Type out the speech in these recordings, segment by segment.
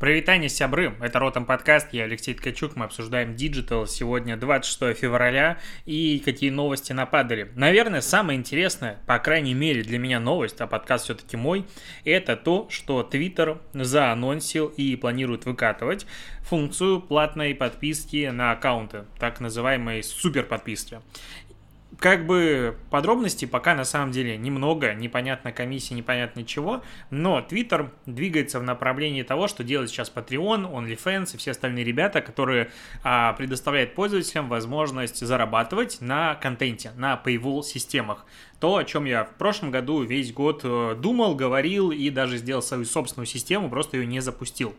Прывітанне, сябры! Это Ротом подкаст, я Алексей Ткачук, мы обсуждаем диджитал. Сегодня 26 февраля и какие новости нападали. Наверное, самое интересное, по крайней мере для меня новость, а подкаст все-таки мой, это то, что Twitter заанонсил и планирует выкатывать функцию платной подписки на аккаунты, так называемой супер подписки как бы подробностей пока на самом деле немного, непонятно комиссии, непонятно чего, но Twitter двигается в направлении того, что делает сейчас Patreon, OnlyFans и все остальные ребята, которые а, предоставляют пользователям возможность зарабатывать на контенте, на paywall системах. То, о чем я в прошлом году весь год э, думал, говорил и даже сделал свою собственную систему, просто ее не запустил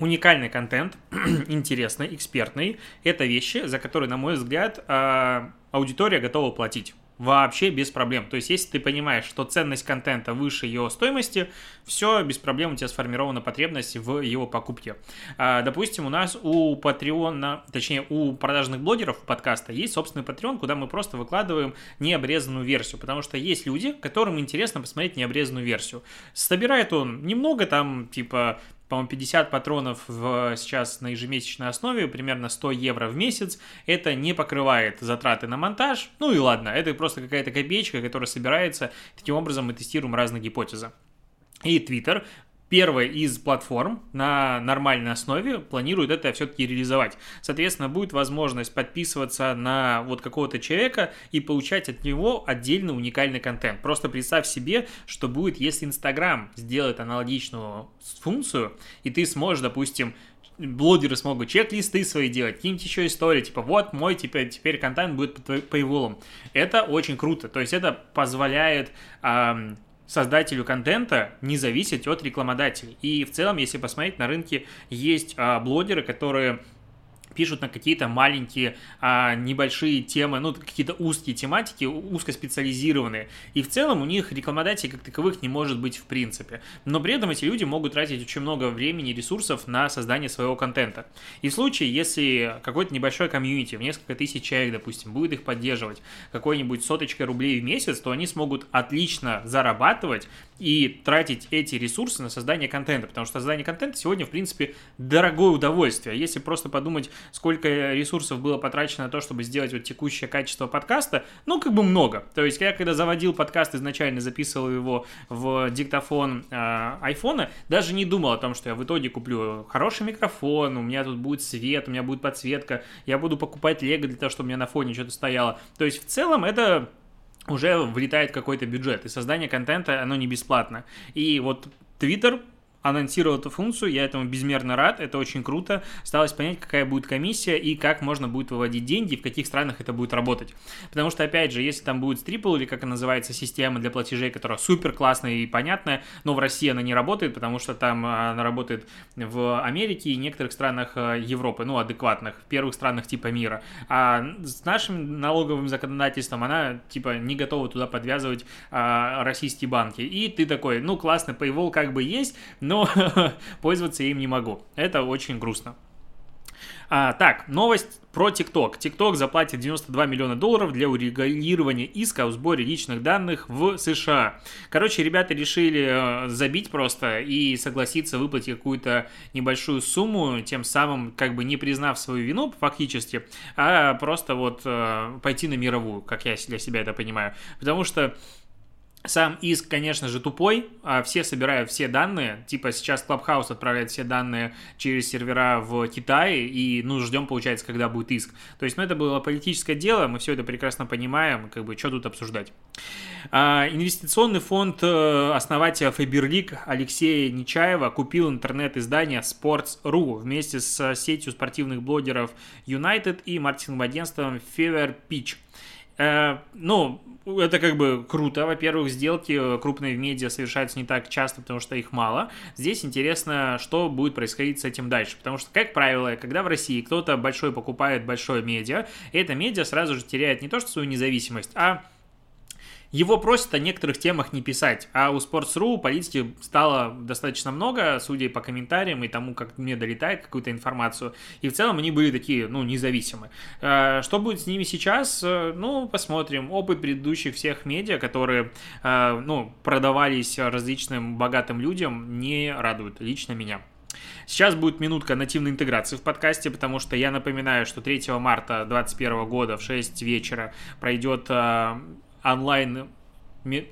уникальный контент, интересный, экспертный. Это вещи, за которые, на мой взгляд, а, аудитория готова платить вообще без проблем. То есть, если ты понимаешь, что ценность контента выше его стоимости, все, без проблем у тебя сформирована потребность в его покупке. А, допустим, у нас у Patreon, точнее, у продажных блогеров подкаста есть собственный Patreon, куда мы просто выкладываем необрезанную версию, потому что есть люди, которым интересно посмотреть необрезанную версию. Собирает он немного, там, типа, по-моему, 50 патронов в, сейчас на ежемесячной основе, примерно 100 евро в месяц. Это не покрывает затраты на монтаж. Ну и ладно, это просто какая-то копеечка, которая собирается. Таким образом мы тестируем разные гипотезы. И Twitter первая из платформ на нормальной основе планирует это все-таки реализовать. Соответственно, будет возможность подписываться на вот какого-то человека и получать от него отдельный уникальный контент. Просто представь себе, что будет, если Инстаграм сделает аналогичную функцию, и ты сможешь, допустим, блогеры смогут чек-листы свои делать, какие-нибудь еще истории, типа вот мой теперь, теперь контент будет по paywall. Это очень круто, то есть это позволяет эм, создателю контента не зависеть от рекламодателей. И в целом, если посмотреть, на рынке есть а, блогеры, которые пишут на какие-то маленькие, а, небольшие темы, ну, какие-то узкие тематики, узкоспециализированные. И в целом у них рекламодателей как таковых не может быть в принципе. Но при этом эти люди могут тратить очень много времени и ресурсов на создание своего контента. И в случае, если какой-то небольшой комьюнити, в несколько тысяч человек, допустим, будет их поддерживать какой-нибудь соточкой рублей в месяц, то они смогут отлично зарабатывать и тратить эти ресурсы на создание контента, потому что создание контента сегодня, в принципе, дорогое удовольствие. Если просто подумать, сколько ресурсов было потрачено на то, чтобы сделать вот текущее качество подкаста, ну, как бы много. То есть я когда заводил подкаст, изначально записывал его в диктофон э, айфона, даже не думал о том, что я в итоге куплю хороший микрофон, у меня тут будет свет, у меня будет подсветка, я буду покупать лего для того, чтобы у меня на фоне что-то стояло. То есть в целом это уже влетает какой-то бюджет, и создание контента, оно не бесплатно. И вот Twitter анонсировал эту функцию, я этому безмерно рад, это очень круто. Осталось понять, какая будет комиссия и как можно будет выводить деньги, в каких странах это будет работать. Потому что, опять же, если там будет Triple или как она называется, система для платежей, которая супер классная и понятная, но в России она не работает, потому что там а, она работает в Америке и некоторых странах а, Европы, ну, адекватных, в первых странах типа мира. А с нашим налоговым законодательством она, типа, не готова туда подвязывать а, российские банки. И ты такой, ну, классно, Paywall как бы есть, но пользоваться им не могу. Это очень грустно. А, так, новость про TikTok. TikTok заплатит 92 миллиона долларов для урегулирования иска о сборе личных данных в США. Короче, ребята решили э, забить просто и согласиться выплатить какую-то небольшую сумму, тем самым как бы не признав свою вину фактически, а просто вот э, пойти на мировую, как я для себя это понимаю. Потому что сам иск, конечно же, тупой, а все собирают все данные, типа сейчас Clubhouse отправляет все данные через сервера в Китае, и, ну, ждем, получается, когда будет иск. То есть, ну, это было политическое дело, мы все это прекрасно понимаем, как бы, что тут обсуждать. А, инвестиционный фонд э, основателя Фаберлик Алексея Нечаева купил интернет-издание Sports.ru вместе с сетью спортивных блогеров United и маркетинговым агентством Fever Pitch. Э, ну, это как бы круто. Во-первых, сделки крупные в медиа совершаются не так часто, потому что их мало. Здесь интересно, что будет происходить с этим дальше. Потому что, как правило, когда в России кто-то большой покупает большое медиа, это медиа сразу же теряет не то что свою независимость, а его просят о некоторых темах не писать, а у Sports.ru политики стало достаточно много, судя по комментариям и тому, как мне долетает какую-то информацию. И в целом они были такие, ну, независимы. Э, что будет с ними сейчас? Э, ну, посмотрим. Опыт предыдущих всех медиа, которые, э, ну, продавались различным богатым людям, не радует лично меня. Сейчас будет минутка нативной интеграции в подкасте, потому что я напоминаю, что 3 марта 2021 года в 6 вечера пройдет онлайн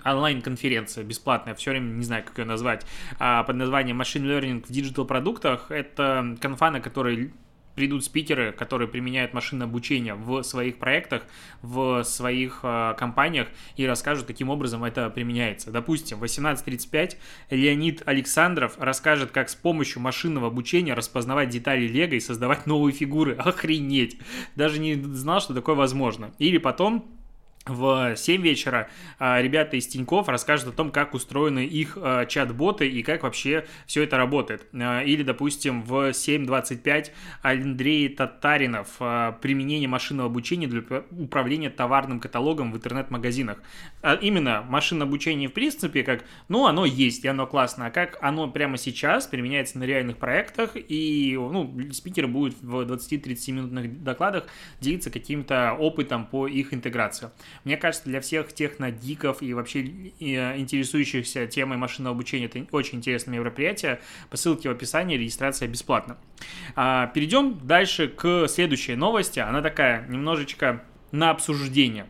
онлайн-конференция бесплатная, все время не знаю, как ее назвать, а, под названием Machine Learning в диджитал-продуктах. Это конфа, на которой придут спикеры, которые применяют машинное обучение в своих проектах, в своих э, компаниях и расскажут, каким образом это применяется. Допустим, в 18.35 Леонид Александров расскажет, как с помощью машинного обучения распознавать детали Лего и создавать новые фигуры. Охренеть! Даже не знал, что такое возможно. Или потом в 7 вечера а, ребята из Тиньков расскажут о том, как устроены их а, чат-боты и как вообще все это работает. А, или, допустим, в 7.25 Андрей Татаринов применение машинного обучения для управления товарным каталогом в интернет-магазинах. Именно машинное обучение в принципе как, ну, оно есть, и оно классно, а как оно прямо сейчас применяется на реальных проектах, и, ну, спикеры будут в 20-30 минутных докладах делиться каким-то опытом по их интеграции. Мне кажется, для всех технодиков и вообще э, интересующихся темой машинного обучения это очень интересное мероприятие. По ссылке в описании регистрация бесплатна. А, перейдем дальше к следующей новости. Она такая немножечко на обсуждение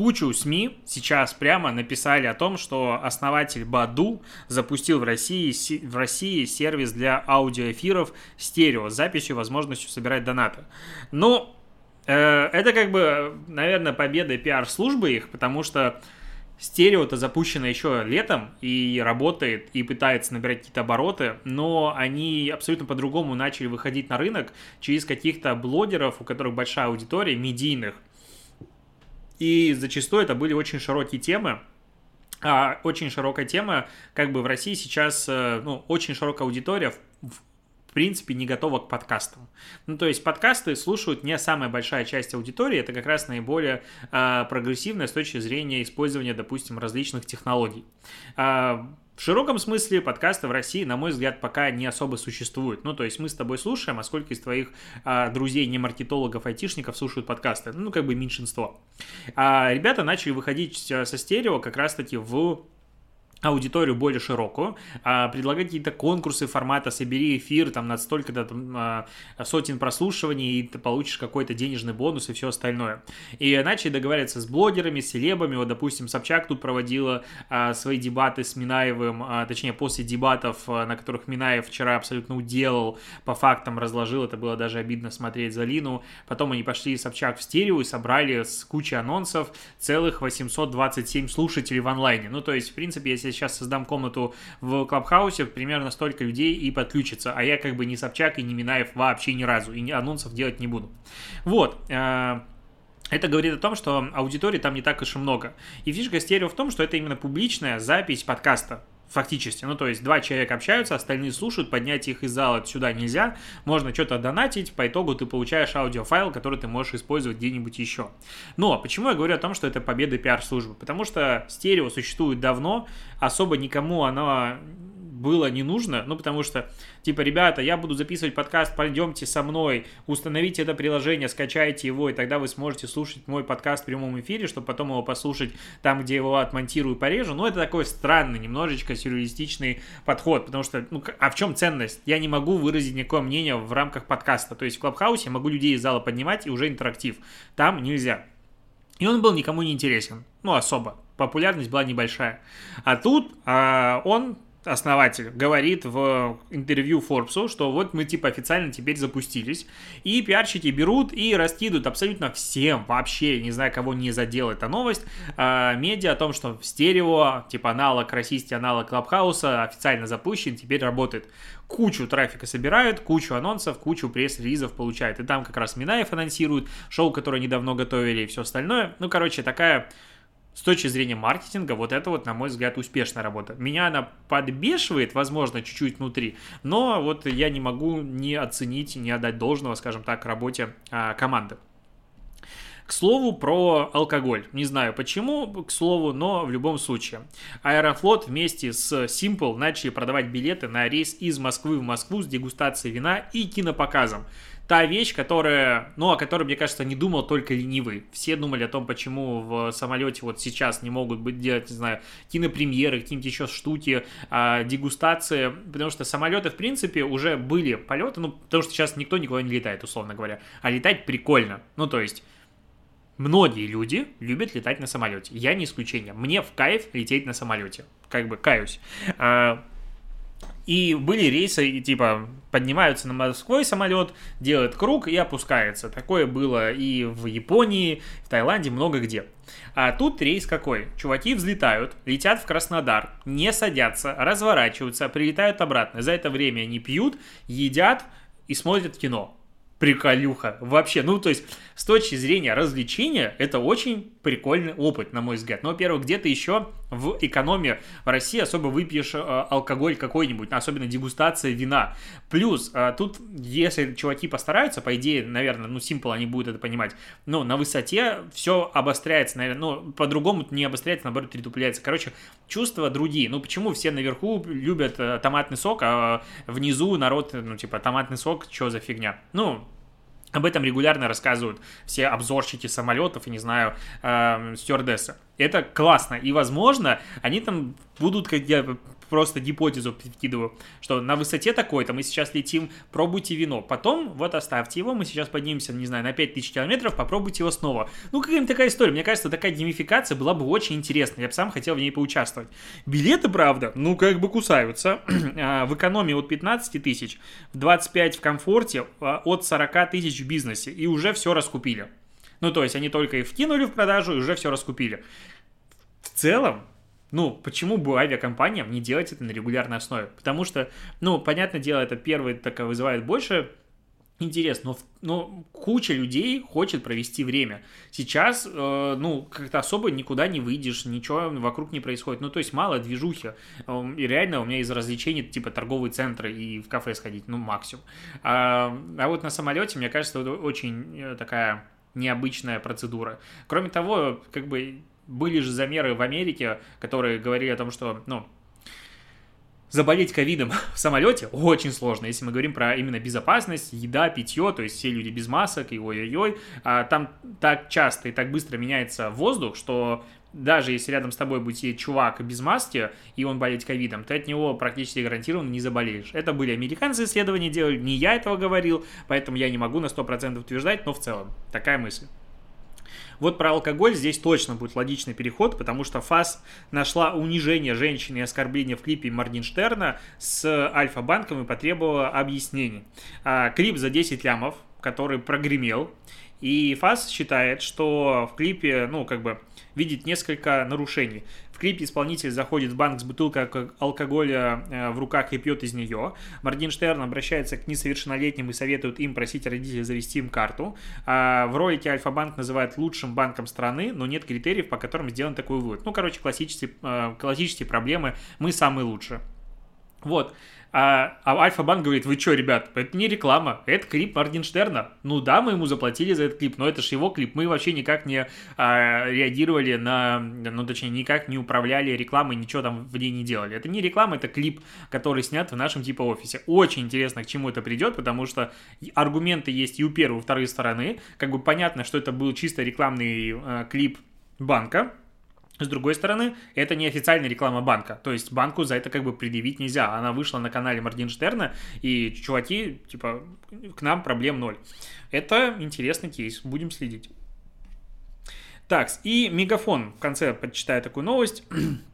кучу СМИ сейчас прямо написали о том, что основатель Баду запустил в России, в России сервис для аудиоэфиров стерео с записью возможностью собирать донаты. Э, это как бы, наверное, победа пиар-службы их, потому что стерео-то запущено еще летом и работает, и пытается набирать какие-то обороты, но они абсолютно по-другому начали выходить на рынок через каких-то блогеров, у которых большая аудитория, медийных. И зачастую это были очень широкие темы, а очень широкая тема, как бы в России сейчас, э, ну, очень широкая аудитория в принципе, не готова к подкастам. Ну, то есть подкасты слушают не самая большая часть аудитории, это как раз наиболее э, прогрессивная с точки зрения использования, допустим, различных технологий. Э, в широком смысле подкасты в России, на мой взгляд, пока не особо существуют. Ну, то есть мы с тобой слушаем, а сколько из твоих а, друзей, не маркетологов, айтишников слушают подкасты? Ну, как бы меньшинство. А ребята начали выходить э, со стерео как раз-таки в аудиторию более широкую, а, предлагать какие-то конкурсы формата «собери эфир», там, на столько-то там, а, сотен прослушиваний, и ты получишь какой-то денежный бонус и все остальное. И начали договариваться с блогерами, с селебами, вот, допустим, Собчак тут проводила а, свои дебаты с Минаевым, точнее, после дебатов, на которых Минаев вчера абсолютно уделал, по фактам разложил, это было даже обидно смотреть за Лину, потом они пошли Собчак в стерео и собрали с кучей анонсов целых 827 слушателей в онлайне, ну, то есть, в принципе, если сейчас создам комнату в Клабхаусе, примерно столько людей и подключится, а я как бы не Собчак и не Минаев вообще ни разу, и анонсов делать не буду. Вот, э, это говорит о том, что аудитории там не так уж и много. И фишка стерео в том, что это именно публичная запись подкаста фактически. Ну, то есть два человека общаются, остальные слушают, поднять их из зала сюда нельзя, можно что-то донатить, по итогу ты получаешь аудиофайл, который ты можешь использовать где-нибудь еще. Но почему я говорю о том, что это победа пиар-службы? Потому что стерео существует давно, особо никому оно было не нужно, ну, потому что, типа, ребята, я буду записывать подкаст, пойдемте со мной, установите это приложение, скачайте его, и тогда вы сможете слушать мой подкаст в прямом эфире, чтобы потом его послушать там, где его отмонтирую, порежу. Ну, это такой странный, немножечко сюрреалистичный подход, потому что, ну, а в чем ценность? Я не могу выразить никакое мнение в рамках подкаста. То есть в Клабхаусе я могу людей из зала поднимать, и уже интерактив. Там нельзя. И он был никому не интересен. Ну, особо. Популярность была небольшая. А тут а, он основатель, говорит в интервью Форбсу, что вот мы типа официально теперь запустились, и пиарщики берут и раскидывают абсолютно всем, вообще, не знаю, кого не задела эта новость, э, медиа о том, что стерео, типа аналог российский аналог Клабхауса официально запущен, теперь работает. Кучу трафика собирают, кучу анонсов, кучу пресс-релизов получают. И там как раз Минаев анонсирует, шоу, которое недавно готовили и все остальное. Ну, короче, такая с точки зрения маркетинга, вот это вот, на мой взгляд, успешная работа. Меня она подбешивает, возможно, чуть-чуть внутри, но вот я не могу не оценить, не отдать должного, скажем так, работе а, команды. К слову про алкоголь. Не знаю почему, к слову, но в любом случае. Аэрофлот вместе с Simple начали продавать билеты на рейс из Москвы в Москву с дегустацией вина и кинопоказом та вещь, которая, ну, о которой, мне кажется, не думал только ленивый. Все думали о том, почему в самолете вот сейчас не могут быть делать, не знаю, кинопремьеры, какие-нибудь еще штуки, а, дегустации, потому что самолеты, в принципе, уже были полеты, ну, потому что сейчас никто никуда не летает, условно говоря, а летать прикольно. Ну, то есть, Многие люди любят летать на самолете. Я не исключение. Мне в кайф лететь на самолете. Как бы каюсь. А, и были рейсы, и типа поднимаются на Москвой самолет, делает круг и опускается. Такое было и в Японии, в Таиланде, много где. А тут рейс какой? Чуваки взлетают, летят в Краснодар, не садятся, разворачиваются, прилетают обратно. За это время они пьют, едят и смотрят кино приколюха. Вообще, ну, то есть, с точки зрения развлечения, это очень прикольный опыт, на мой взгляд. Но, во-первых, где-то еще в экономии в России особо выпьешь э, алкоголь какой-нибудь, особенно дегустация вина. Плюс, э, тут, если чуваки постараются, по идее, наверное, ну, Simple они будут это понимать, но на высоте все обостряется, наверное, ну, по-другому не обостряется, наоборот, притупляется. Короче, чувства другие. Ну, почему все наверху любят э, томатный сок, а внизу народ, ну, типа, томатный сок, что за фигня? Ну, об этом регулярно рассказывают все обзорщики самолетов и, не знаю, э, стюардессы. Это классно. И, возможно, они там будут, как я просто гипотезу прикидываю, что на высоте такой-то мы сейчас летим, пробуйте вино. Потом вот оставьте его, мы сейчас поднимемся, не знаю, на 5000 километров, попробуйте его снова. Ну, какая-нибудь такая история. Мне кажется, такая геймификация была бы очень интересна. Я бы сам хотел в ней поучаствовать. Билеты, правда, ну, как бы кусаются. А, в экономии от 15 тысяч, в 25 в комфорте, а, от 40 тысяч в бизнесе. И уже все раскупили. Ну, то есть они только и вкинули в продажу, и уже все раскупили. В целом, ну, почему бы авиакомпаниям не делать это на регулярной основе? Потому что, ну, понятное дело, это первый так вызывает больше интерес, но, но куча людей хочет провести время. Сейчас, э, ну, как-то особо никуда не выйдешь, ничего вокруг не происходит. Ну, то есть мало движухи. Эм, и реально у меня из развлечений типа торговые центры и в кафе сходить, ну, максимум. А, а вот на самолете, мне кажется, это очень э, такая необычная процедура. Кроме того, как бы были же замеры в Америке, которые говорили о том, что, ну, заболеть ковидом в самолете очень сложно, если мы говорим про именно безопасность, еда, питье, то есть все люди без масок и ой-ой-ой, а там так часто и так быстро меняется воздух, что даже если рядом с тобой будет сидеть чувак без маски, и он болеет ковидом, ты от него практически гарантированно не заболеешь. Это были американцы исследования делали, не я этого говорил, поэтому я не могу на 100% утверждать, но в целом такая мысль. Вот про алкоголь здесь точно будет логичный переход, потому что ФАС нашла унижение женщины и оскорбление в клипе Моргенштерна с Альфа-банком и потребовала объяснений. А, клип за 10 лямов, который прогремел, и ФАС считает, что в клипе, ну, как бы, видит несколько нарушений клипе исполнитель заходит в банк с бутылкой алкоголя э, в руках и пьет из нее. Моргенштерн обращается к несовершеннолетним и советует им просить родителей завести им карту. А в ролике Альфа-банк называют лучшим банком страны, но нет критериев, по которым сделан такой вывод. Ну, короче, классические, э, классические проблемы «мы самые лучшие». Вот. А, а Альфа-банк говорит, вы что, ребят, это не реклама, это клип Моргенштерна. Ну да, мы ему заплатили за этот клип, но это же его клип. Мы вообще никак не а, реагировали на, ну точнее, никак не управляли рекламой, ничего там в ней не делали. Это не реклама, это клип, который снят в нашем типа офисе. Очень интересно, к чему это придет, потому что аргументы есть и у первой, и у второй стороны. Как бы понятно, что это был чисто рекламный э, клип банка, с другой стороны, это не официальная реклама банка, то есть банку за это как бы предъявить нельзя. Она вышла на канале Моргенштерна, и чуваки, типа, к нам проблем ноль. Это интересный кейс, будем следить. Так, и Мегафон, в конце почитаю такую новость.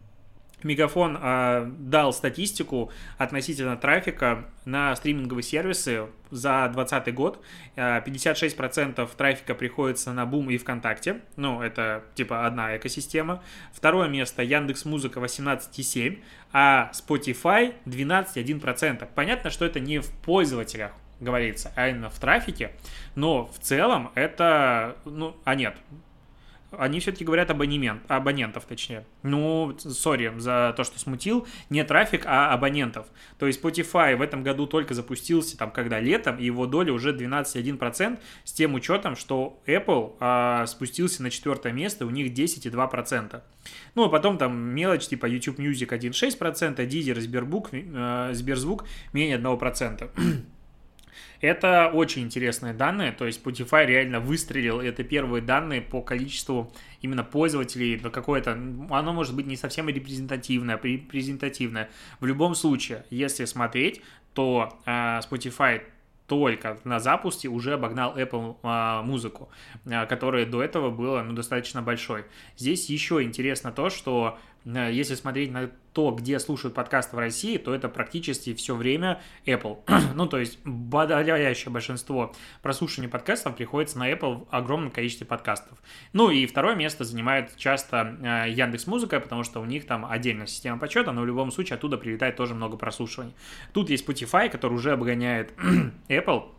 Мегафон э, дал статистику относительно трафика на стриминговые сервисы за 2020 год. 56% а, трафика приходится на Бум и ВКонтакте. Ну, это типа одна экосистема. Второе место Яндекс Музыка 18,7, а Spotify 12,1%. Понятно, что это не в пользователях говорится, а именно в трафике. Но в целом это... Ну, а нет, они все-таки говорят абонемент, абонентов, точнее. Ну, сори за то, что смутил. Не трафик, а абонентов. То есть Spotify в этом году только запустился, там, когда летом, и его доля уже 12,1%, с тем учетом, что Apple а, спустился на четвертое место, у них 10,2%. Ну, а потом там мелочь, типа YouTube Music 1,6%, Deezer, Сбербук, э, Сберзвук менее 1%. Это очень интересные данные, то есть Spotify реально выстрелил, это первые данные по количеству именно пользователей, но какое-то, оно может быть не совсем репрезентативное, репрезентативное. В любом случае, если смотреть, то э, Spotify только на запуске уже обогнал Apple а, музыку, а, которая до этого была ну, достаточно большой. Здесь еще интересно то, что если смотреть на то, где слушают подкасты в России, то это практически все время Apple. ну, то есть подавляющее большинство прослушивания подкастов приходится на Apple в огромном количестве подкастов. Ну и второе место занимает часто э, Яндекс Музыка, потому что у них там отдельная система подсчета, но в любом случае оттуда прилетает тоже много прослушиваний. Тут есть Spotify, который уже обгоняет Apple,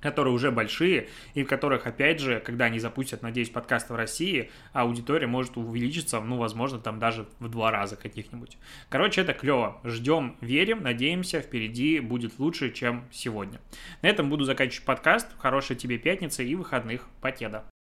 которые уже большие, и в которых, опять же, когда они запустят, надеюсь, подкасты в России, аудитория может увеличиться, ну, возможно, там даже в два раза каких-нибудь. Короче, это клево. Ждем, верим, надеемся, впереди будет лучше, чем сегодня. На этом буду заканчивать подкаст. Хорошей тебе пятницы и выходных. Покеда.